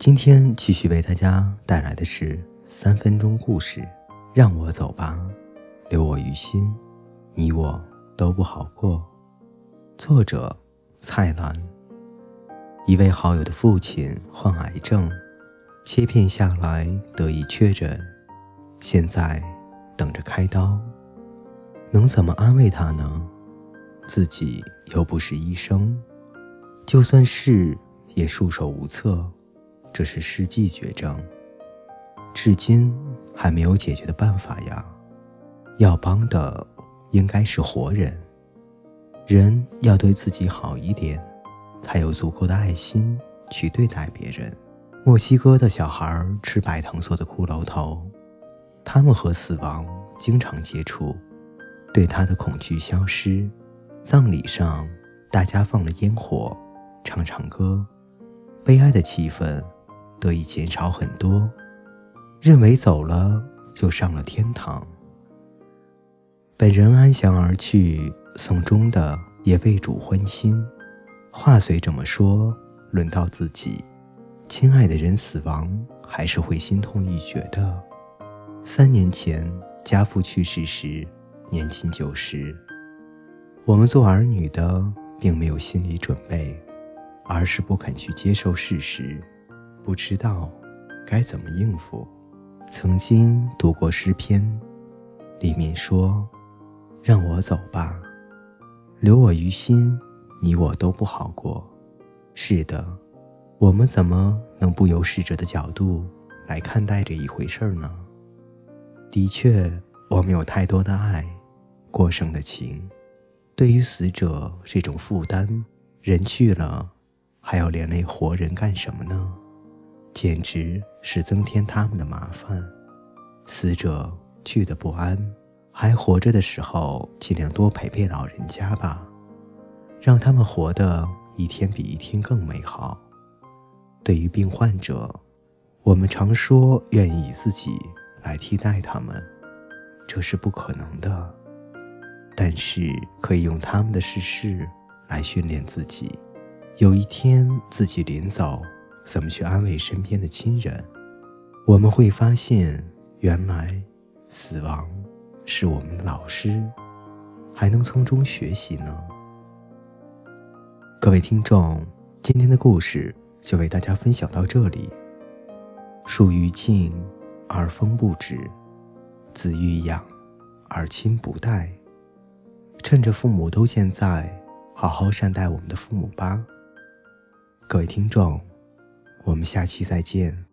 今天继续为大家带来的是三分钟故事，让我走吧，留我于心，你我都不好过。作者：蔡澜。一位好友的父亲患癌症，切片下来得以确诊，现在等着开刀。能怎么安慰他呢？自己又不是医生。就算是，也束手无策。这是世纪绝症，至今还没有解决的办法呀。要帮的应该是活人，人要对自己好一点，才有足够的爱心去对待别人。墨西哥的小孩吃白糖做的骷髅头，他们和死亡经常接触，对他的恐惧消失。葬礼上，大家放了烟火。唱唱歌，悲哀的气氛得以减少很多。认为走了就上了天堂，本人安详而去，送终的也为主欢心。话虽这么说，轮到自己，亲爱的人死亡，还是会心痛欲绝的。三年前家父去世时，年近九十，我们做儿女的并没有心理准备。而是不肯去接受事实，不知道该怎么应付。曾经读过诗篇，里面说：“让我走吧，留我于心，你我都不好过。”是的，我们怎么能不由逝者的角度来看待这一回事呢？的确，我们有太多的爱，过剩的情，对于死者这种负担，人去了。还要连累活人干什么呢？简直是增添他们的麻烦。死者去的不安，还活着的时候，尽量多陪陪老人家吧，让他们活得一天比一天更美好。对于病患者，我们常说愿意以自己来替代他们，这是不可能的。但是可以用他们的逝世来训练自己。有一天自己临走，怎么去安慰身边的亲人？我们会发现，原来死亡是我们的老师，还能从中学习呢。各位听众，今天的故事就为大家分享到这里。树欲静而风不止，子欲养而亲不待。趁着父母都健在，好好善待我们的父母吧。各位听众，我们下期再见。